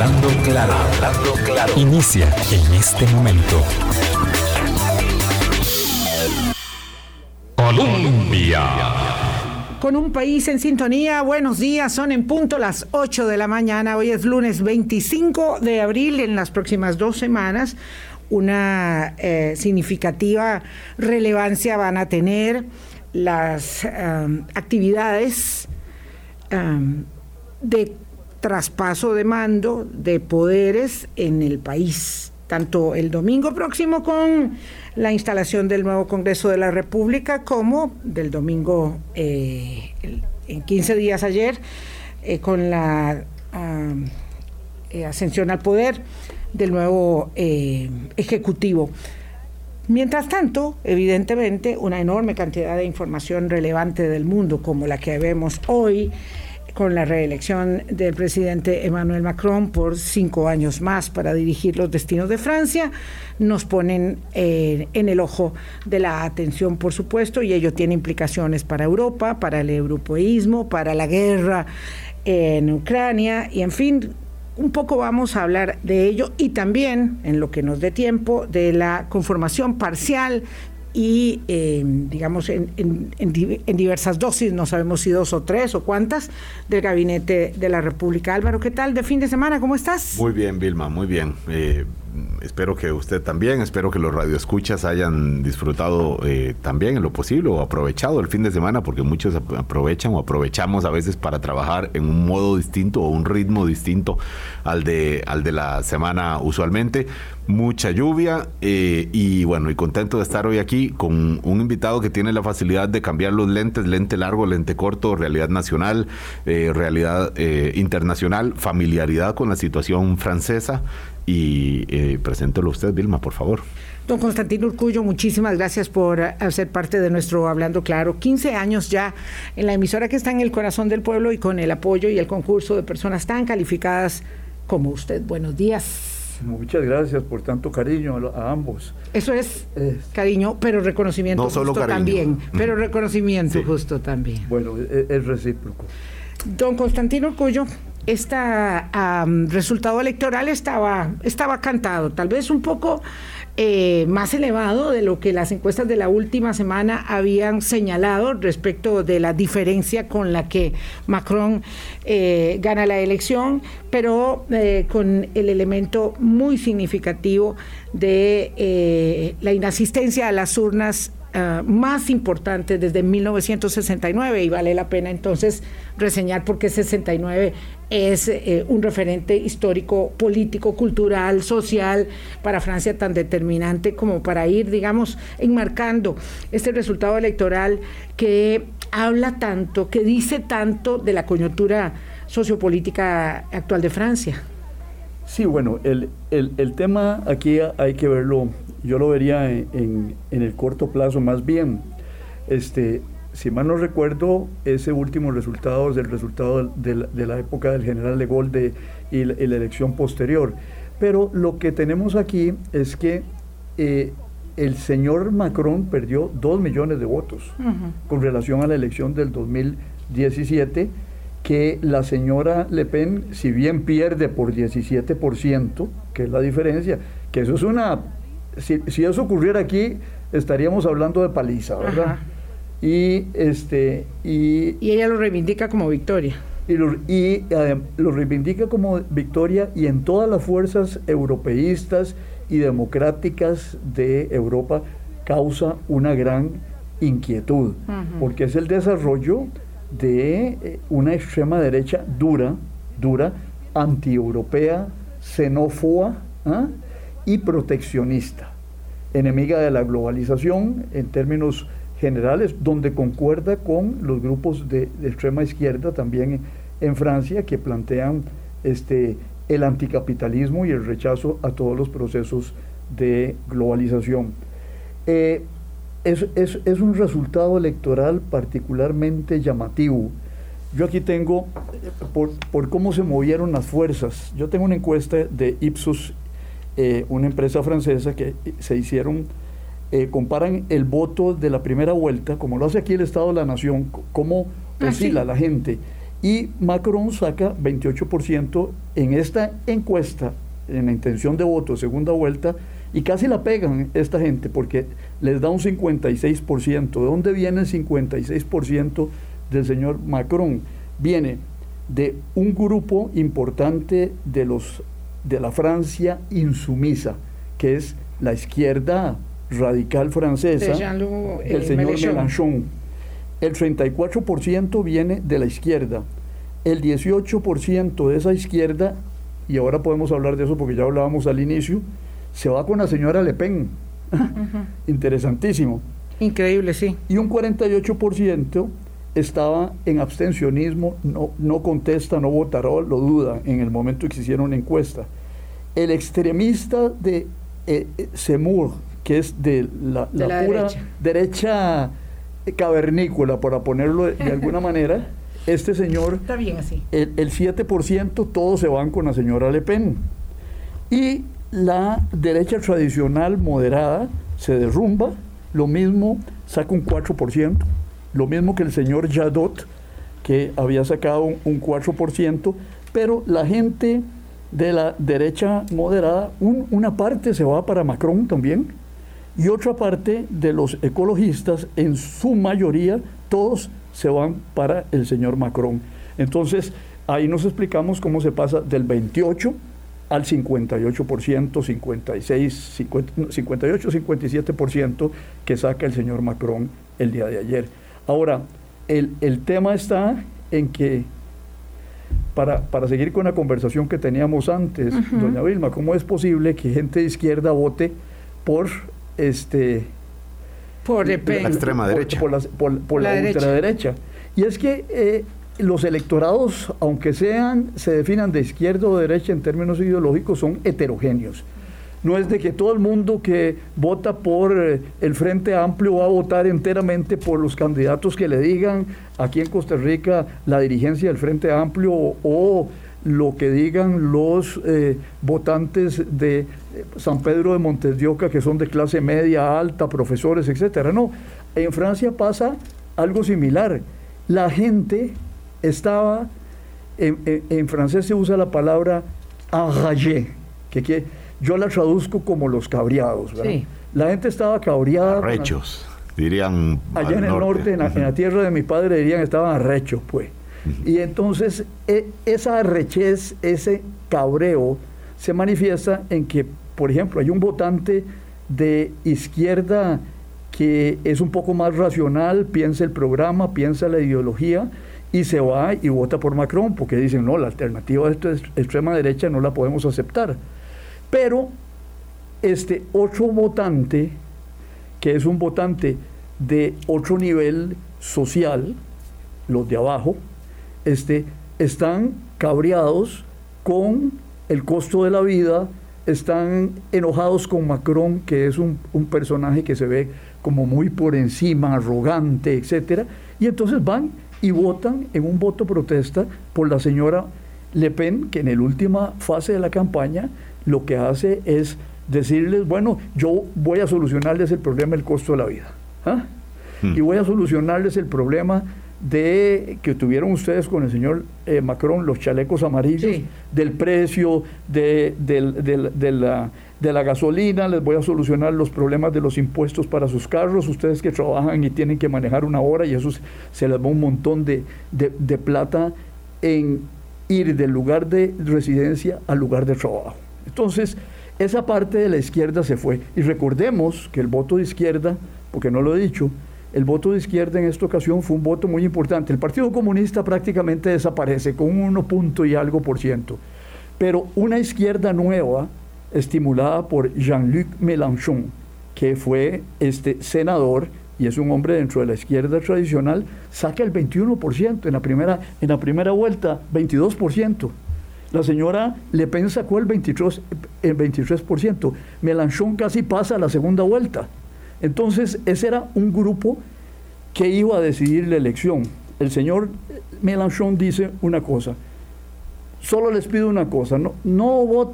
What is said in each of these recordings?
Hablando claro, hablando claro. Inicia en este momento. Colombia. Con un país en sintonía, buenos días, son en punto las 8 de la mañana, hoy es lunes 25 de abril, en las próximas dos semanas una eh, significativa relevancia van a tener las um, actividades um, de traspaso de mando de poderes en el país, tanto el domingo próximo con la instalación del nuevo Congreso de la República como del domingo eh, en 15 días ayer eh, con la eh, ascensión al poder del nuevo Ejecutivo. Mientras tanto, evidentemente, una enorme cantidad de información relevante del mundo, como la que vemos hoy, con la reelección del presidente Emmanuel Macron por cinco años más para dirigir los destinos de Francia, nos ponen eh, en el ojo de la atención, por supuesto, y ello tiene implicaciones para Europa, para el europeísmo, para la guerra en Ucrania, y en fin, un poco vamos a hablar de ello y también, en lo que nos dé tiempo, de la conformación parcial y, eh, digamos, en, en, diversas dosis, no sabemos si dos o tres o cuántas, del gabinete de la República. Álvaro, ¿qué tal de fin de semana? ¿Cómo estás? Muy bien, Vilma, muy bien. Eh, espero que usted también, espero que los radioescuchas hayan disfrutado eh, también en lo posible o aprovechado el fin de semana, porque muchos aprovechan o aprovechamos a veces para trabajar en un modo distinto o un ritmo distinto al de, al de la semana usualmente. Mucha lluvia eh, y bueno, y contento de estar hoy aquí con un invitado que tiene la facilidad de cambiar los lentes, lente largo, lente corto, realidad nacional, eh, realidad internacional, familiaridad con la situación francesa y eh, preséntelo usted, Vilma, por favor. Don Constantino Urcullo, muchísimas gracias por hacer parte de nuestro Hablando Claro. 15 años ya en la emisora que está en el corazón del pueblo y con el apoyo y el concurso de personas tan calificadas como usted. Buenos días. Muchas gracias por tanto cariño a, ambos. Eso es, cariño, pero reconocimiento justo también. Pero reconocimiento justo también. Bueno, es, es recíproco. Don Constantino Urcullo, este resultado electoral estaba, estaba cantado, tal vez un poco eh, más elevado de lo que las encuestas de la última semana habían señalado respecto de la diferencia con la que Macron eh, gana la elección, pero eh, con el elemento muy significativo de la inasistencia a las urnas Ah, más importante desde 1969 y vale la pena entonces reseñar porque 69 es eh, un referente histórico, político, cultural, social para Francia tan determinante como para ir, digamos, enmarcando este resultado electoral que habla tanto, que dice tanto de la coyuntura sociopolítica actual de Francia. Sí, bueno, el, el tema aquí hay que verlo yo lo vería en, el corto plazo más bien. Este, si mal no recuerdo, ese último resultado es el resultado de la, época del general de Gaulle y, la, elección posterior. Pero lo que tenemos aquí es que eh, el señor Macron perdió dos millones de votos con relación a la elección del 2017, que la señora Le Pen, si bien pierde por 17%, que es la diferencia, que eso es una si, eso ocurriera aquí, estaríamos hablando de paliza, ¿verdad? Y, este, y, ella lo reivindica como victoria. Y, lo, y eh, lo reivindica como victoria y en todas las fuerzas europeístas y democráticas de Europa causa una gran inquietud, porque es el desarrollo de eh, una extrema derecha dura, dura, antieuropea, xenófoba, ¿ah? Y proteccionista, enemiga de la globalización en términos generales, donde concuerda con los grupos de, extrema izquierda también en, Francia que plantean este, el anticapitalismo y el rechazo a todos los procesos de globalización. Eh, es, es, un resultado electoral particularmente llamativo. Yo aquí tengo, por, por, cómo se movieron las fuerzas, yo tengo una encuesta de Ipsos eh, una empresa francesa que se hicieron, eh, comparan el voto de la primera vuelta, como lo hace aquí el Estado de la Nación, cómo ah, oscila la gente, y Macron saca 28% en esta encuesta, en la intención de voto, segunda vuelta, y casi la pegan esta gente porque les da un 56%. ¿De dónde viene el 56% del señor Macron? Viene de un grupo importante de los de la Francia insumisa, que es la izquierda radical francesa, el eh, señor Mélenchon. El 34% viene de la izquierda. El 18% de esa izquierda, y ahora podemos hablar de eso porque ya hablábamos al inicio, se va con la señora Le Pen. Interesantísimo. Increíble, sí. Y un 48% estaba en abstencionismo, no, no contesta, no votará, lo duda en el momento que se hicieron una encuesta. El extremista de eh, eh, Semur, que es de la, pura derecha. cavernícola, para ponerlo de, alguna manera, este señor, Está bien así. El, el 7% todos se van con la señora Le Pen. Y la derecha tradicional moderada se derrumba, lo mismo saca un 4%, lo mismo que el señor Jadot, que había sacado un 4%, pero la gente de la derecha moderada, una parte se va para Macron también, y otra parte de los ecologistas, en su mayoría, todos se van para el señor Macron. Entonces, ahí nos explicamos cómo se pasa del 28 al 58%, 56, 58, 57% que saca el señor Macron el día de ayer. Ahora, el, tema está en que, para, para, seguir con la conversación que teníamos antes, doña Vilma, ¿cómo es posible que gente de izquierda vote por este por la extrema derecha. por, la, ultraderecha y es que eh, los electorados, aunque sean, se definan de izquierda o derecha en términos ideológicos, son heterogéneos. No es de que todo el mundo que vota por eh, el Frente Amplio va a votar enteramente por los candidatos que le digan aquí en Costa Rica la dirigencia del Frente Amplio o, lo que digan los eh, votantes de eh, San Pedro de Montes de Oca, que son de clase media, alta, profesores, etcétera. No, en Francia pasa algo similar. La gente estaba, en, francés se usa la palabra enragé, que, que yo la traduzco como los cabreados. La gente estaba cabreada. Arrechos, dirían. Allá en el norte, en, la, tierra de mi padre, dirían estaban arrechos, pues. Y entonces e, esa arrechez, ese cabreo, se manifiesta en que, por ejemplo, hay un votante de izquierda que es un poco más racional, piensa el programa, piensa la ideología, y se va y vota por Macron porque dicen, no, la alternativa de esta extrema derecha no la podemos aceptar. Pero este otro votante, que es un votante de otro nivel social, los de abajo, este, están cabreados con el costo de la vida, están enojados con Macron, que es un, un personaje que se ve como muy por encima, arrogante, etcétera, y entonces van y votan en un voto protesta por la señora Le Pen, que en la última fase de la campaña lo que hace es decirles, bueno, yo voy a solucionarles el problema del costo de la vida. ¿ah? Hmm. Y voy a solucionarles el problema de que tuvieron ustedes con el señor eh, Macron, los chalecos amarillos, del precio de, de la de la gasolina, les voy a solucionar los problemas de los impuestos para sus carros, ustedes que trabajan y tienen que manejar una hora y eso se les va un montón de, plata en ir del lugar de residencia al lugar de trabajo. Entonces, esa parte de la izquierda se fue. Y recordemos que el voto de izquierda, porque no lo he dicho, el voto de izquierda en esta ocasión fue un voto muy importante. El Partido Comunista prácticamente desaparece con un 1 punto y algo por ciento. Pero una izquierda nueva, estimulada por Jean-Luc Mélenchon, que fue este senador y es un hombre dentro de la izquierda tradicional, saca el 21% en la primera, en la primera vuelta, 22%. La señora Le Pen sacó el 23%, el 23%. Mélenchon casi pasa a la segunda vuelta. Entonces, ese era un grupo que iba a decidir la elección. El señor Mélenchon dice una cosa, Solo les pido una cosa, no, no,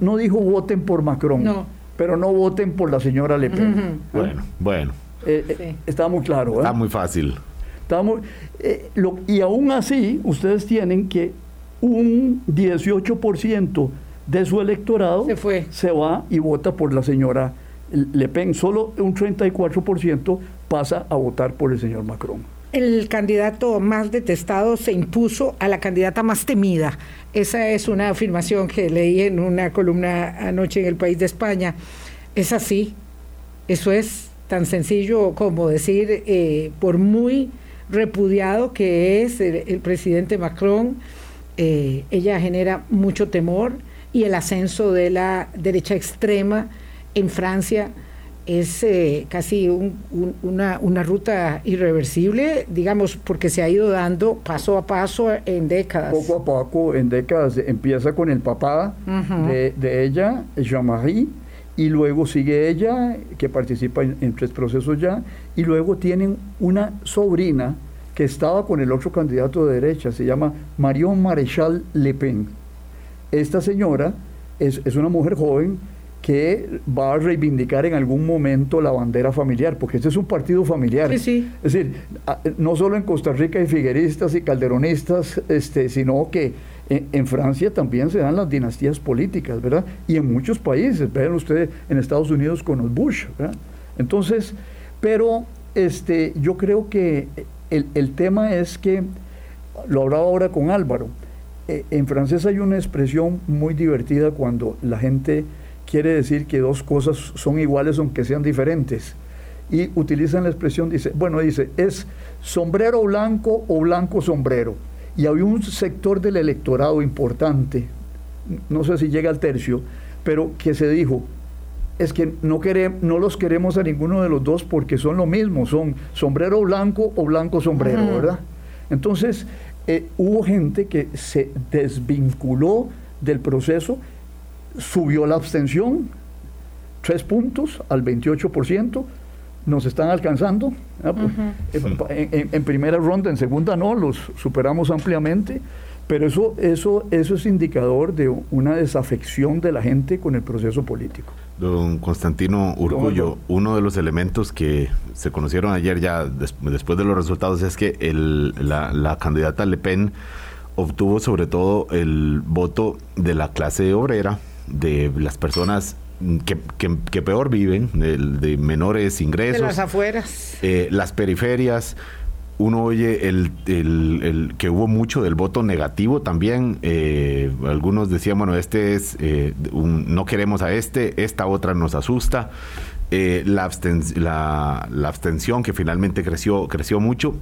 no, dijo voten por Macron, pero no voten por la señora Le Pen. Bueno, bueno. Eh, eh, está muy claro. Está muy fácil. Estamos, eh, lo, y aún así, ustedes tienen que un 18% de su electorado se, fue. se va y vota por la señora Le Pen. Solo un 34% pasa a votar por el señor Macron. El candidato más detestado se impuso a la candidata más temida. Esa es una afirmación que leí en una columna anoche en el País de España. Es así. Eso es tan sencillo como decir, eh, por muy repudiado que es el, el presidente Macron, eh, ella genera mucho temor y el ascenso de la derecha extrema en Francia es eh, casi un, un, una, una, ruta irreversible, digamos, porque se ha ido dando paso a paso en décadas. Poco a poco, en décadas, empieza con el papá uh -huh. de, de, ella, Jean-Marie, y luego sigue ella, que participa en, en, tres procesos ya, y luego tienen una sobrina que estaba con el otro candidato de derecha, se llama Marion Maréchal Le Pen. Esta señora es, es una mujer joven, que va a reivindicar en algún momento la bandera familiar, porque este es un partido familiar. Sí, sí. Es decir, no solo en Costa Rica hay figueristas y calderonistas, este, sino que en, en, Francia también se dan las dinastías políticas, ¿verdad? Y en muchos países, vean ustedes en Estados Unidos con los Bush, ¿verdad? Entonces, pero este, yo creo que el, el tema es que, lo hablaba ahora con Álvaro, eh, en francés hay una expresión muy divertida cuando la gente quiere decir que dos cosas son iguales aunque sean diferentes. Y utilizan la expresión, dice, bueno, dice, es sombrero blanco o blanco sombrero. Y había un sector del electorado importante, no sé si llega al tercio, pero que se dijo, es que no, queremos, no los queremos a ninguno de los dos porque son lo mismo, son sombrero blanco o blanco sombrero, uh -huh. ¿verdad? Entonces, eh, hubo gente que se desvinculó del proceso subió la abstención, tres puntos al 28%, nos están alcanzando. Uh -huh. en, en, en, primera ronda, en segunda no, los superamos ampliamente, pero eso, eso, eso es indicador de una desafección de la gente con el proceso político. Don Constantino Urcullo, uno de los elementos que se conocieron ayer ya des después de los resultados es que el, la, la candidata Le Pen obtuvo sobre todo el voto de la clase obrera, de las personas que, que, que peor viven, de, de, menores ingresos. De las afueras. Eh, las periferias. Uno oye el, el, el, que hubo mucho del voto negativo también. Eh, algunos decían, bueno, este es, eh, no queremos a este, esta otra nos asusta. Eh, la, absten la, la, abstención que finalmente creció, creció mucho.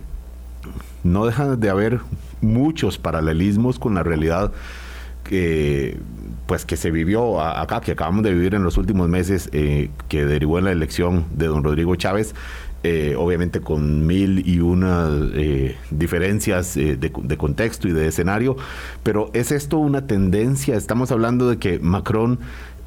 No deja de haber muchos paralelismos con la realidad que pues que se vivió acá, que acabamos de vivir en los últimos meses, eh, que derivó en la elección de don Rodrigo Chávez, eh, obviamente con mil y una eh, diferencias de, de, contexto y de escenario, pero ¿es esto una tendencia? Estamos hablando de que Macron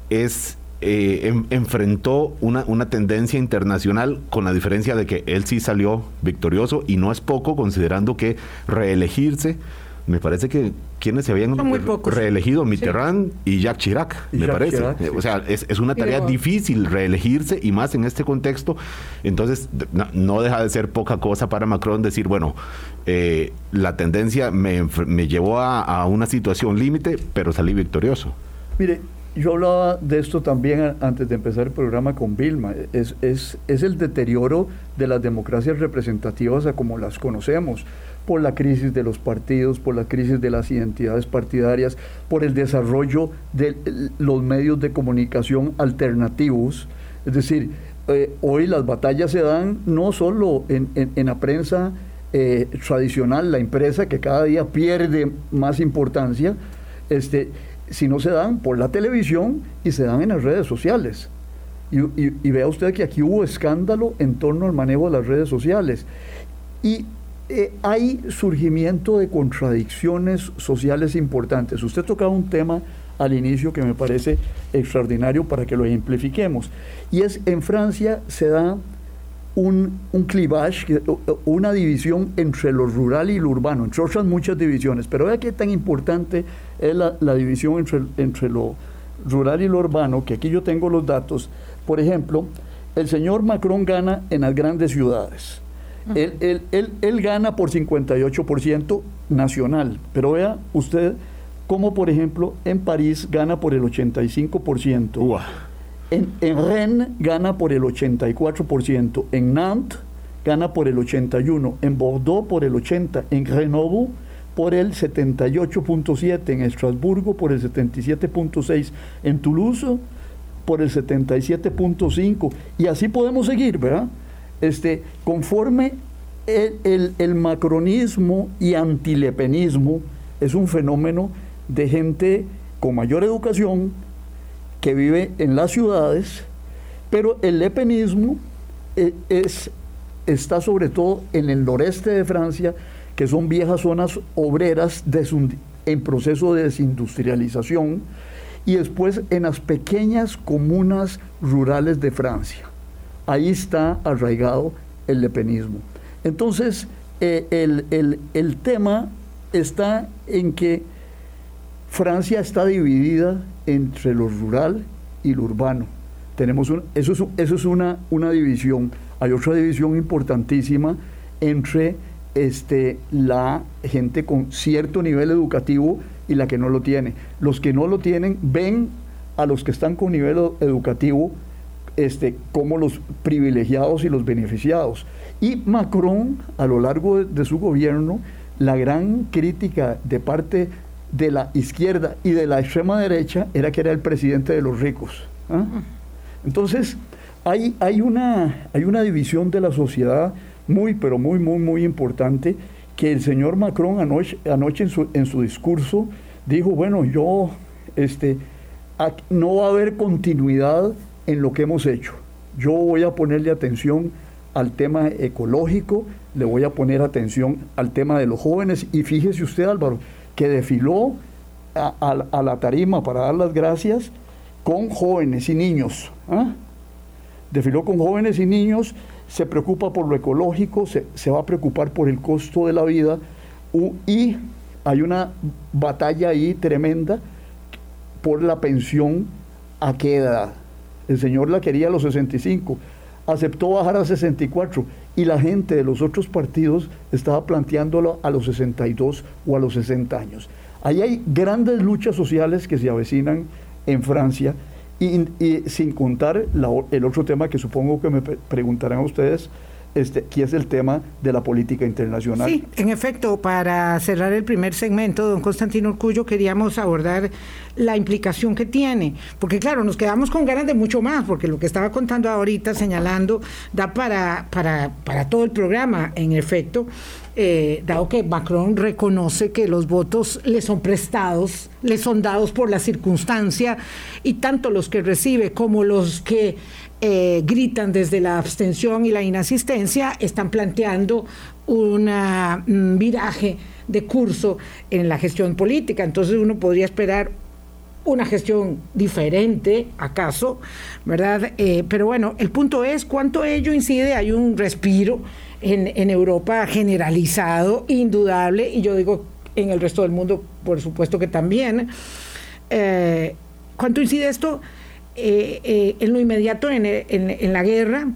es... En, enfrentó una, una tendencia internacional con la diferencia de que él sí salió victorioso y no es poco considerando que reelegirse me parece que quienes se habían reelegido, Mitterrand sí. y Jacques Chirac, y me Jacques parece. Chirac, sí. O sea, es, es una tarea difícil reelegirse y más en este contexto. Entonces, no, no, deja de ser poca cosa para Macron decir, bueno, eh, la tendencia me, me llevó a, a una situación límite, pero salí victorioso. Mire, yo hablaba de esto también antes de empezar el programa con Vilma. Es, es, es el deterioro de las democracias representativas a como las conocemos por la crisis de los partidos, por la crisis de las identidades partidarias, por el desarrollo de los medios de comunicación alternativos. Es decir, eh, hoy las batallas se dan no solo en, en, la prensa eh, tradicional, la impresa que cada día pierde más importancia, este, sino se dan por la televisión y se dan en las redes sociales. Y vea usted que aquí hubo escándalo en torno al manejo de las redes sociales. Y eh, hay surgimiento de contradicciones sociales importantes. Usted tocaba un tema al inicio que me parece extraordinario para que lo ejemplifiquemos. Y es en Francia se da un, un clivage, una división entre lo rural y lo urbano, entre otras muchas divisiones. Pero vea qué tan importante es la, la división entre, entre lo rural y lo urbano, que aquí yo tengo los datos. Por ejemplo, el señor Macron gana en las grandes ciudades él, él, gana por 58% nacional, pero vea usted cómo, por ejemplo, en París gana por el 85%. En, en Rennes gana por el 84%, en Nantes gana por el 81%, en Bordeaux por el 80%, en Grenoble por el 78.7%, en Estrasburgo por el 77.6%, en Toulouse por el 77.5%, y así podemos seguir, ¿verdad? Este, conforme el, el macronismo y antilepenismo es un fenómeno de gente con mayor educación que vive en las ciudades, pero el lepenismo eh, es, está sobre todo en el noreste de Francia, que son viejas zonas obreras en proceso de desindustrialización, y después en las pequeñas comunas rurales de Francia. Ahí está arraigado el lepenismo. Entonces, eh, el, el tema está en que Francia está dividida entre lo rural y lo urbano. Tenemos eso es, eso es una, una división. Hay otra división importantísima entre este, la gente con cierto nivel educativo y la que no lo tiene. Los que no lo tienen ven a los que están con nivel educativo este, como los privilegiados y los beneficiados. Y Macron, a lo largo de su gobierno, la gran crítica de parte de la izquierda y de la extrema derecha era que era el presidente de los ricos. ¿ah? Entonces, hay, hay, una, hay una división de la sociedad muy, pero muy, muy, muy importante que el señor Macron anoche, anoche en, su, en su discurso dijo, bueno, yo, este, no va a haber continuidad en lo que hemos hecho. Yo voy a ponerle atención al tema ecológico, le voy a poner atención al tema de los jóvenes y fíjese usted Álvaro, que desfiló a, la tarima para dar las gracias con jóvenes y niños. ¿ah? Desfiló con jóvenes y niños, se preocupa por lo ecológico, se, va a preocupar por el costo de la vida y hay una batalla ahí tremenda por la pensión a qué edad. El señor la quería a los 65, aceptó bajar a 64 y la gente de los otros partidos estaba planteándolo a los 62 o a los 60 años. Ahí hay grandes luchas sociales que se avecinan en Francia y, sin contar el otro tema que supongo que me preguntarán ustedes, este, que es el tema de la política internacional. Sí, en efecto, para cerrar el primer segmento, don Constantino Urcullo, queríamos abordar la implicación que tiene, porque claro, nos quedamos con ganas de mucho más, porque lo que estaba contando ahorita, señalando, da para, para, para todo el programa, en efecto, eh, dado que Macron reconoce que los votos le son prestados, le son dados por la circunstancia, y tanto los que recibe como los que eh, gritan desde la abstención y la inasistencia, están planteando un mm, viraje de curso en la gestión política. Entonces uno podría esperar una gestión diferente, acaso, ¿verdad? Eh, pero bueno, el punto es cuánto ello incide, hay un respiro en, Europa generalizado, indudable, y yo digo en el resto del mundo, por supuesto que también. Eh, ¿Cuánto incide esto? Eh, eh, en lo inmediato en, la guerra,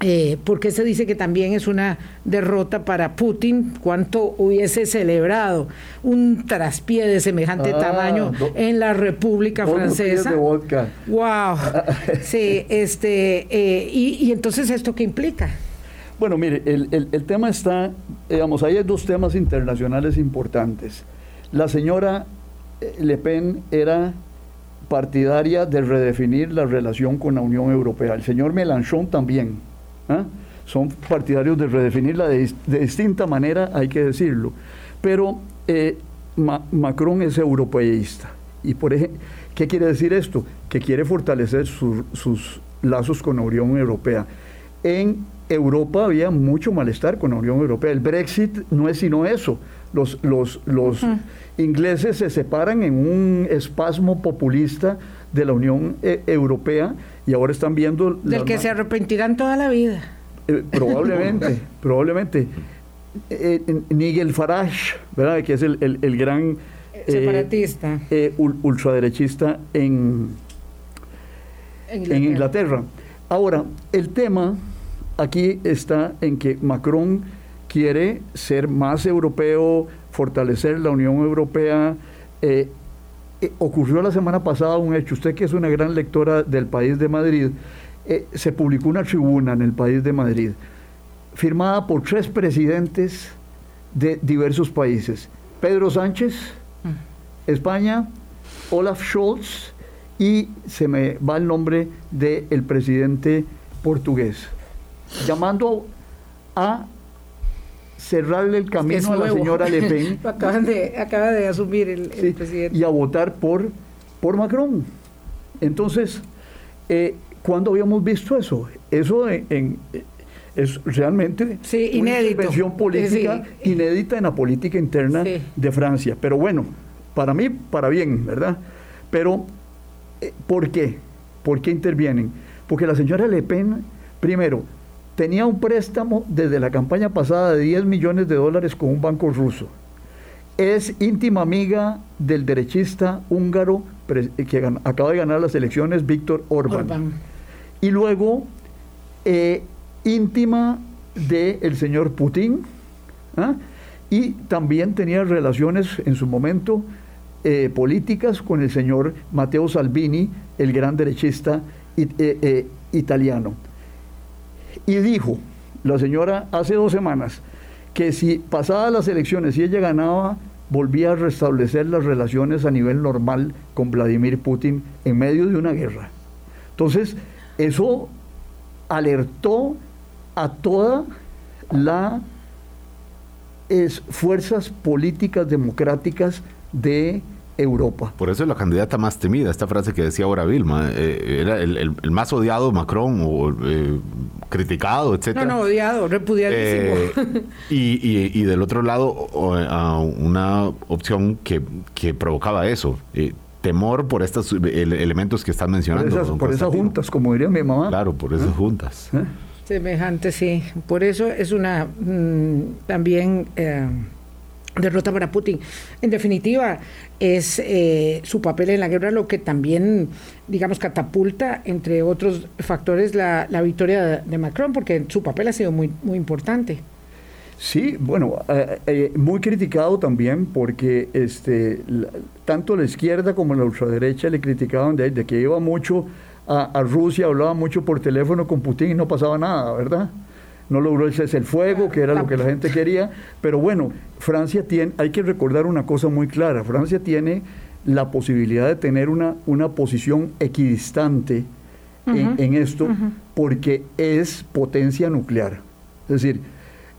eh, porque se dice que también es una derrota para Putin, cuánto hubiese celebrado un traspié de semejante ah, tamaño en la República Francesa. Wow. sí, este, y, entonces esto qué implica? Bueno, mire, el, el, tema está, digamos, hay dos temas internacionales importantes. La señora Le Pen era partidaria de redefinir la relación con la Unión Europea. El señor Melanchon también. ¿ah? Son partidarios de redefinirla de, distinta manera, hay que decirlo. Pero eh, Macron es europeísta. ¿Y por qué quiere decir esto? Que quiere fortalecer sus lazos con la Unión Europea. En Europa había mucho malestar con la Unión Europea. El Brexit no es sino eso. Los, los, los ingleses se separan en un espasmo populista de la Unión eh, Europea y ahora están viendo... Del que se arrepentirán toda la vida. Eh, probablemente, probablemente. Eh, Nigel Farage, ¿verdad? que es el, el, gran... Separatista. ultraderechista en, en Inglaterra. Ahora, el tema aquí está en que Macron quiere ser más europeo, fortalecer la Unión Europea. Eh, eh, ocurrió la semana pasada un hecho, usted que es una gran lectora del país de Madrid, eh, se publicó una tribuna en el país de Madrid, firmada por tres presidentes de diversos países. Pedro Sánchez, mm. España, Olaf Scholz y se me va el nombre del presidente portugués, llamando a cerrarle el camino a la señora Le Pen. acaba de asumir el, presidente. Y a votar por, por Macron. Entonces, eh, ¿cuándo habíamos visto eso? Eso en, es realmente una intervención política inédita en la política interna de Francia. Pero bueno, para mí, para bien, ¿verdad? Pero, eh, ¿por qué? ¿Por qué intervienen? Porque la señora Le Pen, primero, tenía un préstamo desde la campaña pasada de 10 millones de dólares con un banco ruso. Es íntima amiga del derechista húngaro que acaba de ganar las elecciones, Víctor Orbán. Y luego, eh, íntima del señor Putin. ¿ah? Y también tenía relaciones en su momento eh, políticas con el señor Matteo Salvini, el gran derechista eh, italiano y dijo la señora hace dos semanas que si pasadas las elecciones y ella ganaba, volvía a restablecer las relaciones a nivel normal con Vladimir Putin en medio de una guerra. Entonces, eso alertó a toda la fuerzas políticas democráticas de Europa. Por eso es la candidata más temida, esta frase que decía ahora Vilma, eh, era el, más odiado Macron o eh, criticado, etcétera. No, no, odiado, repudiadísimo. Eh, y, y, del otro lado, una opción que, que provocaba eso. temor por estos elementos que están mencionando. Por esas, juntas, como diría mi mamá. Claro, por esas juntas. Semejante, sí. Por eso es una mm, también derrota para Putin. En definitiva, es eh, su papel en la guerra lo que también, digamos, catapulta, entre otros factores, la, victoria de, Macron, porque su papel ha sido muy, muy importante. Sí, bueno, eh, eh, muy criticado también porque este, tanto la izquierda como la ultraderecha le criticaban de, de que iba mucho a, a Rusia, hablaba mucho por teléfono con Putin y no pasaba nada, ¿verdad? No logró el cese el fuego, que era lo que la gente quería, pero bueno, Francia tiene, hay que recordar una cosa muy clara, Francia tiene la posibilidad de tener una, una posición equidistante en, esto porque es potencia nuclear. Es decir,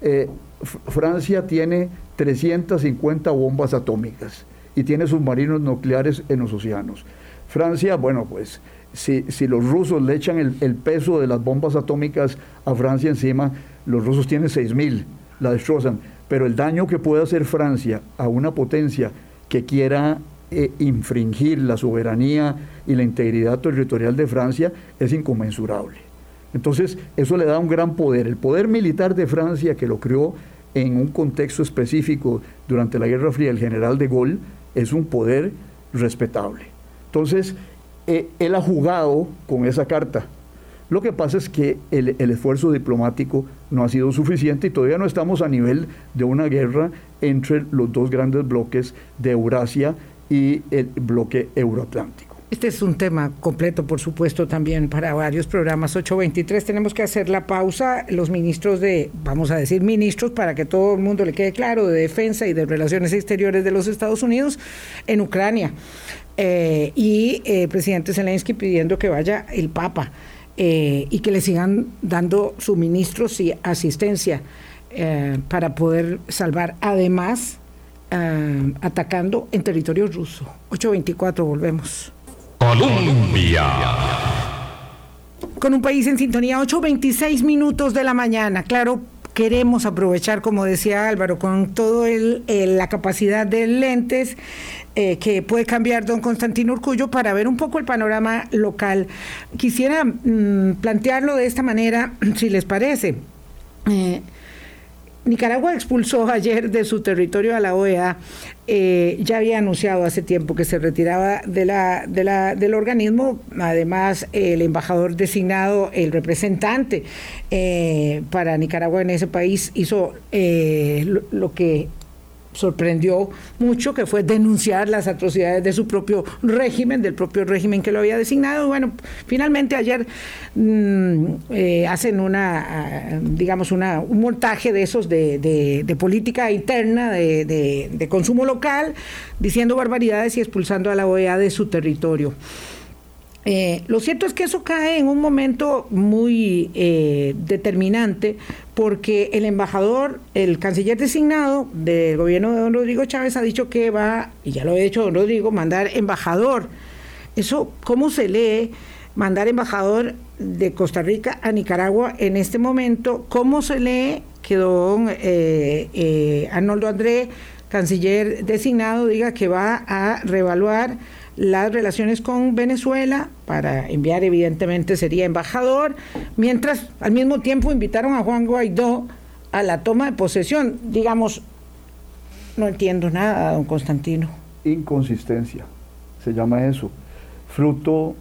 eh, Francia tiene 350 bombas atómicas y tiene submarinos nucleares en los océanos. Francia, bueno, pues si, si los rusos le echan el, peso de las bombas atómicas a Francia encima, los rusos tienen 6.000, la destrozan. Pero el daño que puede hacer Francia a una potencia que quiera eh, infringir la soberanía y la integridad territorial de Francia es inconmensurable. Entonces, eso le da un gran poder. El poder militar de Francia, que lo creó en un contexto específico durante la Guerra Fría, el general de Gaulle, es un poder respetable. Entonces, eh, él ha jugado con esa carta. Lo que pasa es que el, esfuerzo diplomático no ha sido suficiente y todavía no estamos a nivel de una guerra entre los dos grandes bloques de Eurasia y el bloque euroatlántico. Este es un tema completo, por supuesto, también para varios programas. 823 tenemos que hacer la pausa. Los ministros de, vamos a decir ministros, para que todo el mundo le quede claro, de defensa y de relaciones exteriores de los Estados Unidos en Ucrania. Eh, y el eh, presidente Zelensky pidiendo que vaya el Papa eh, y que le sigan dando suministros y asistencia para poder salvar, además, atacando en territorio ruso. 824, volvemos. Colombia. Con un país en sintonía, 8.26 minutos de la mañana. Claro, queremos aprovechar, como decía Álvaro, con toda la capacidad de lentes eh, que puede cambiar don Constantino Urcullo para ver un poco el panorama local. Quisiera mm, plantearlo de esta manera, si les parece. Eh, Nicaragua expulsó ayer de su territorio a la OEA. Eh, ya había anunciado hace tiempo que se retiraba de la, del organismo. Además, el embajador designado, el representante eh, para Nicaragua en ese país, hizo lo que sorprendió mucho, que fue denunciar las atrocidades de su propio régimen, del propio régimen que lo había designado. Bueno, finalmente ayer mm, eh, hacen una, ah, digamos, una, un montaje de esos de, política interna, de, de consumo local, diciendo barbaridades y expulsando a la OEA de su territorio. Eh, lo cierto es que eso cae en un momento muy eh, determinante porque el embajador, el canciller designado del gobierno de don Rodrigo Chávez ha dicho que va, y ya lo ha hecho don Rodrigo, mandar embajador. Eso, ¿cómo se lee? Mandar embajador de Costa Rica a Nicaragua en este momento. ¿Cómo se lee que don eh, Arnoldo André, canciller designado, diga que va a reevaluar las relaciones con Venezuela, para enviar evidentemente sería embajador, mientras al mismo tiempo invitaron a Juan Guaidó a la toma de posesión. Digamos, no entiendo nada, don Constantino. Inconsistencia, se llama eso. Fruto,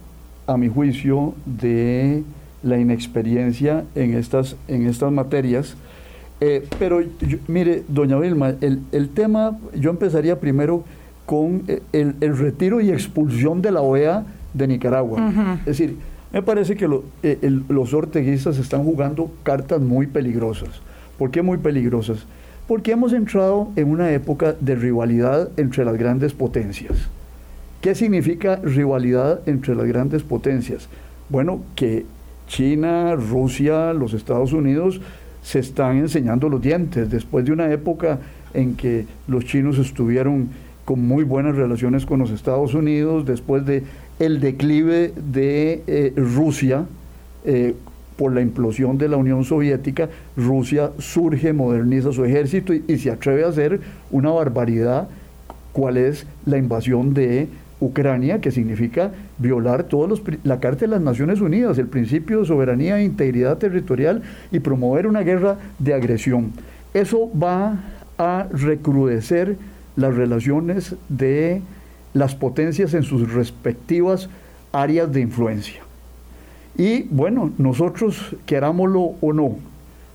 a mi juicio, de la inexperiencia en estas, en estas materias. Eh, pero mire, doña Vilma, el, el tema, yo empezaría primero con eh, el, retiro y expulsión de la OEA de Nicaragua. Es decir, me parece que eh, los orteguistas están jugando cartas muy peligrosas. ¿Por qué muy peligrosas? Porque hemos entrado en una época de rivalidad entre las grandes potencias. ¿Qué significa rivalidad entre las grandes potencias? Bueno, que China, Rusia, los Estados Unidos se están enseñando los dientes después de una época en que los chinos estuvieron con muy buenas relaciones con los Estados Unidos, después de el declive de eh, Rusia eh, por la implosión de la Unión Soviética, Rusia surge, moderniza su ejército y, se atreve a hacer una barbaridad, cuál es la invasión de Ucrania, que significa violar todos los, la Carta de las Naciones Unidas, el principio de soberanía e integridad territorial y promover una guerra de agresión. Eso va a recrudecer las relaciones de las potencias en sus respectivas áreas de influencia. Y bueno, nosotros, querámoslo o no,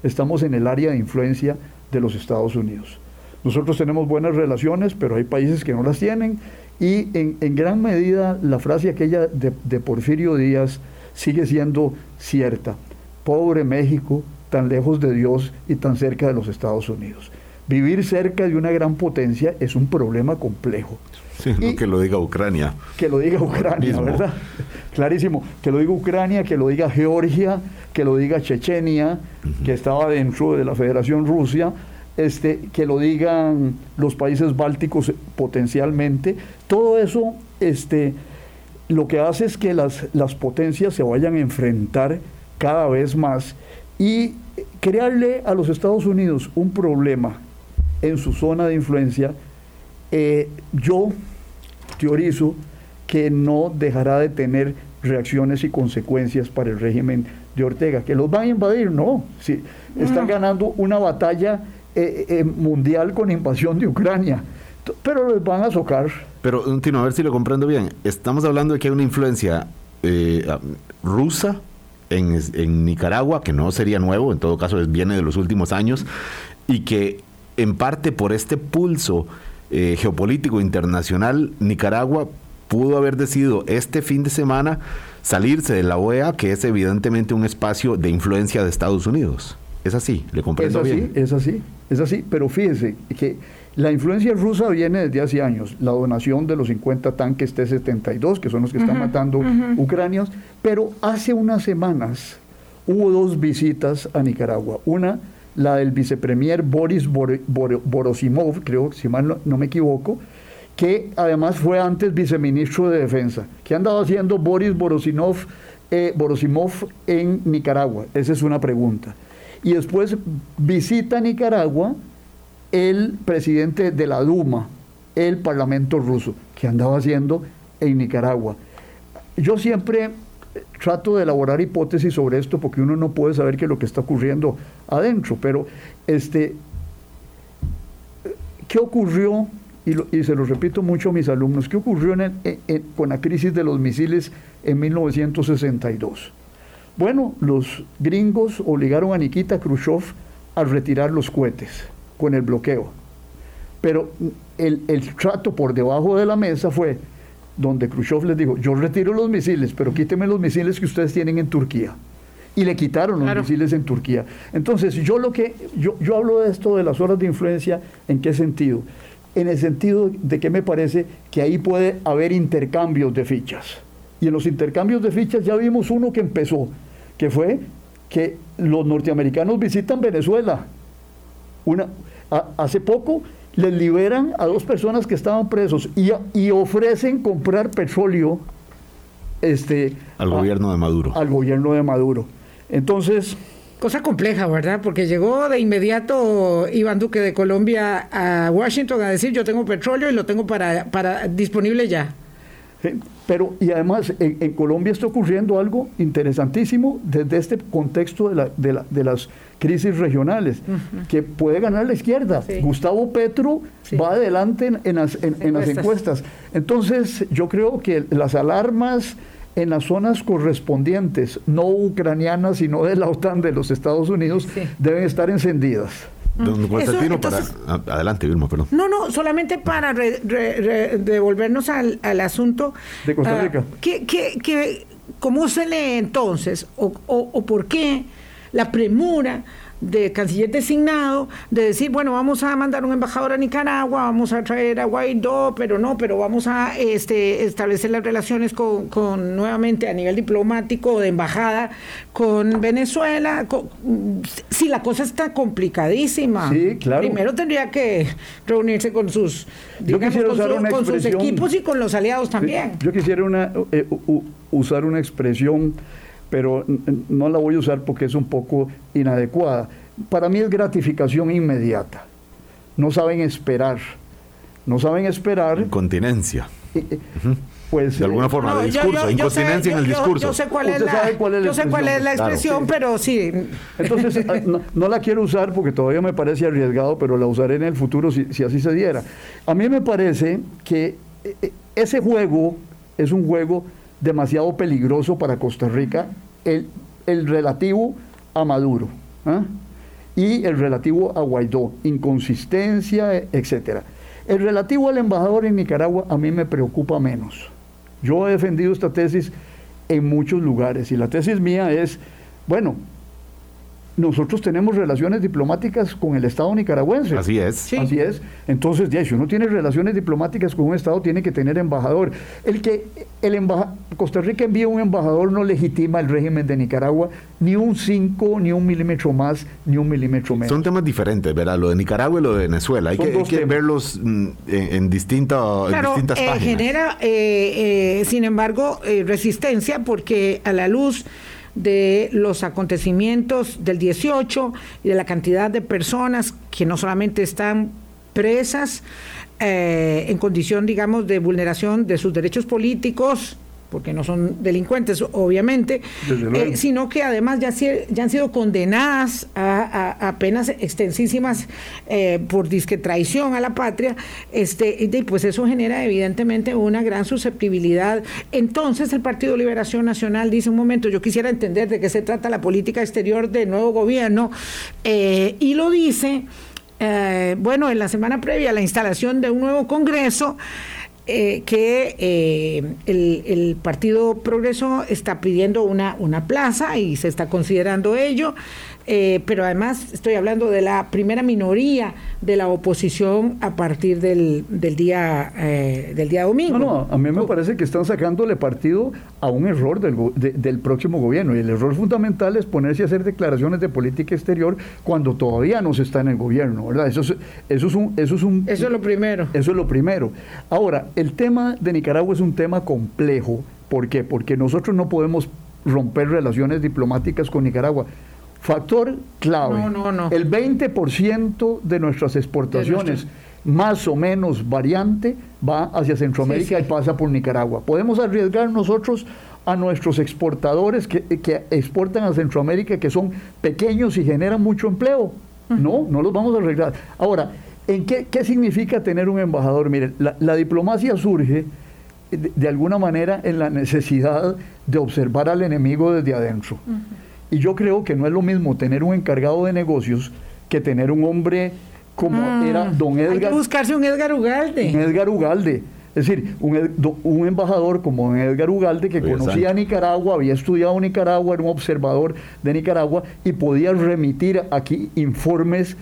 estamos en el área de influencia de los Estados Unidos. Nosotros tenemos buenas relaciones, pero hay países que no las tienen y en, gran medida la frase aquella de, de Porfirio Díaz sigue siendo cierta. Pobre México, tan lejos de Dios y tan cerca de los Estados Unidos. Vivir cerca de una gran potencia es un problema complejo. Sí, que lo diga Ucrania. Que lo diga Ucrania, ¿verdad? Clarísimo. Que lo diga Ucrania, que lo diga Georgia, que lo diga Chechenia, que estaba dentro de la Federación Rusia, este, que lo digan los países bálticos potencialmente. Todo eso este, lo que hace es que las, las potencias se vayan a enfrentar cada vez más y crearle a los Estados Unidos un problema en su zona de influencia, eh, yo teorizo que no dejará de tener reacciones y consecuencias para el régimen de Ortega. ¿Que los van a invadir? No. Si están ganando una batalla eh, eh, mundial con invasión de Ucrania, pero los van a socar. Pero, Tino, a ver si lo comprendo bien. Estamos hablando de que hay una influencia rusa en, en, Nicaragua, que no sería nuevo, en todo caso viene de los últimos años, y que en parte por este pulso eh, geopolítico internacional, Nicaragua pudo haber decidido este fin de semana salirse de la OEA, que es evidentemente un espacio de influencia de Estados Unidos. Es así, le comprendo es así, bien. Es así, es así, pero fíjese que la influencia rusa viene desde hace años, la donación de los 50 tanques T-72, que son los que están matando ucranianos, pero hace unas semanas hubo dos visitas a Nicaragua. Una la del vicepremier Boris Borosimov, creo, si mal no, me equivoco, que además fue antes viceministro de Defensa. ¿Qué andaba haciendo Boris Borosimov, eh, Borosimov en Nicaragua? Esa es una pregunta. Y después visita Nicaragua el presidente de la Duma, el Parlamento ruso. ¿Qué andaba haciendo en Nicaragua? Yo siempre trato de elaborar hipótesis sobre esto porque uno no puede saber qué es lo que está ocurriendo adentro, pero este, ¿qué ocurrió? Y, se lo repito mucho a mis alumnos, ¿qué ocurrió con la crisis de los misiles en 1962? Bueno, los gringos obligaron a Nikita Khrushchev a retirar los cohetes con el bloqueo. Pero el, el trato por debajo de la mesa fue donde Khrushchev les dijo, yo retiro los misiles, pero quíteme los misiles que ustedes tienen en Turquía y le quitaron los misiles en Turquía. Entonces, yo lo que yo, yo hablo de esto de las horas de influencia, ¿en qué sentido? En el sentido de que me parece que ahí puede haber intercambios de fichas. Y en los intercambios de fichas ya vimos uno que empezó, que fue que los norteamericanos visitan Venezuela. Una, hace poco les liberan a dos personas que estaban presos y, y ofrecen comprar petróleo este, al gobierno de Maduro. Al gobierno de Maduro. Entonces... Cosa compleja, ¿verdad? Porque llegó de inmediato Iván Duque de Colombia a Washington a decir yo tengo petróleo y lo tengo para, para disponible ya. Pero, y además, en, Colombia está ocurriendo algo interesantísimo desde este contexto de, la, de, la, de las crisis regionales, que puede ganar la izquierda. Gustavo Petro va adelante en, las, en, las encuestas. Entonces, yo creo que las alarmas en las zonas correspondientes, no ucranianas, sino de la OTAN de los Estados Unidos, deben estar encendidas. Don para, adelante, Vilma, perdón. No, no, solamente para devolvernos al, asunto. De Costa Rica. Ah, ¿qué, cómo se lee entonces, o, o por qué la premura de canciller designado de decir, bueno, vamos a mandar un embajador a Nicaragua, vamos a traer a Guaidó, pero no, pero vamos a este, establecer las relaciones con, nuevamente a nivel diplomático de embajada con Venezuela. si la cosa está complicadísima, primero tendría que reunirse con sus, con, sus equipos y con los aliados también. yo quisiera una, eh, usar una expresión pero no la voy a usar porque es un poco inadecuada. Para mí es gratificación inmediata. No saben esperar. No saben esperar. Incontinencia. Pues, de alguna forma, de discurso, incontinencia en el discurso. Yo, sé cuál es la, expresión, pero sí. Entonces, ah, no, la quiero usar porque todavía me parece arriesgado, pero la usaré en el futuro si, si así se diera. A mí me parece que eh, eh, ese juego es un juego demasiado peligroso para Costa Rica el, el relativo a Maduro ¿ah? y el relativo a Guaidó, inconsistencia, etcétera. El relativo al embajador en Nicaragua a mí me preocupa menos. Yo he defendido esta tesis en muchos lugares y la tesis mía es, bueno, nosotros tenemos relaciones diplomáticas con el Estado nicaragüense. Así es. Así es. Entonces, ya, si uno tiene relaciones diplomáticas con un Estado, tiene que tener embajador. El que el Costa Rica envía un embajador no legitima el régimen de Nicaragua ni un 5, ni un milímetro más, ni un milímetro menos. Son temas diferentes, ¿verdad? Lo de Nicaragua y lo de Venezuela. Hay, que, verlos mm, en, distintas eh, Genera, eh, eh, sin embargo, resistencia porque a la luz de los acontecimientos del 18 y de la cantidad de personas que no solamente están presas eh, en condición, digamos, de vulneración de sus derechos políticos, porque no son delincuentes, obviamente, eh, sino que además ya, ya han sido condenadas a, penas extensísimas eh, por disque traición a la patria, este, y pues eso genera evidentemente una gran susceptibilidad. Entonces el Partido Liberación Nacional dice un momento, yo quisiera entender de qué se trata la política exterior del nuevo gobierno, eh, y lo dice, bueno, en la semana previa a la instalación de un nuevo Congreso, eh, que eh, el, Partido Progreso está pidiendo una, una plaza y se está considerando ello. Eh, pero además estoy hablando de la primera minoría de la oposición a partir del, del día eh, del día domingo. No, no, a mí me parece que están sacándole partido a un error del, del próximo gobierno y el error fundamental es ponerse a hacer declaraciones de política exterior cuando todavía no se está en el gobierno, ¿verdad? Eso es, eso es un eso es un eso es lo primero. Eso es lo primero. Ahora, el tema de Nicaragua es un tema complejo, ¿por qué? Porque nosotros no podemos romper relaciones diplomáticas con Nicaragua Factor clave. El 20% de nuestras exportaciones, más o menos variante, va hacia Centroamérica y pasa por Nicaragua. ¿Podemos arriesgar nosotros a nuestros exportadores que, exportan a Centroamérica, que son pequeños y generan mucho empleo? No, no los vamos a arriesgar. Ahora, ¿En qué, qué, significa tener un embajador? Miren, la, la diplomacia surge de, de, alguna manera en la necesidad de observar al enemigo desde adentro. Uh -huh. Y yo creo que no es lo mismo tener un encargado de negocios que tener un hombre como mm, era don Edgar. Hay que buscarse un Edgar Ugalde. Un Edgar Ugalde. Es decir, un, un, embajador como don Edgar Ugalde que conocía a Nicaragua, había estudiado Nicaragua, era un observador de Nicaragua y podía remitir aquí informes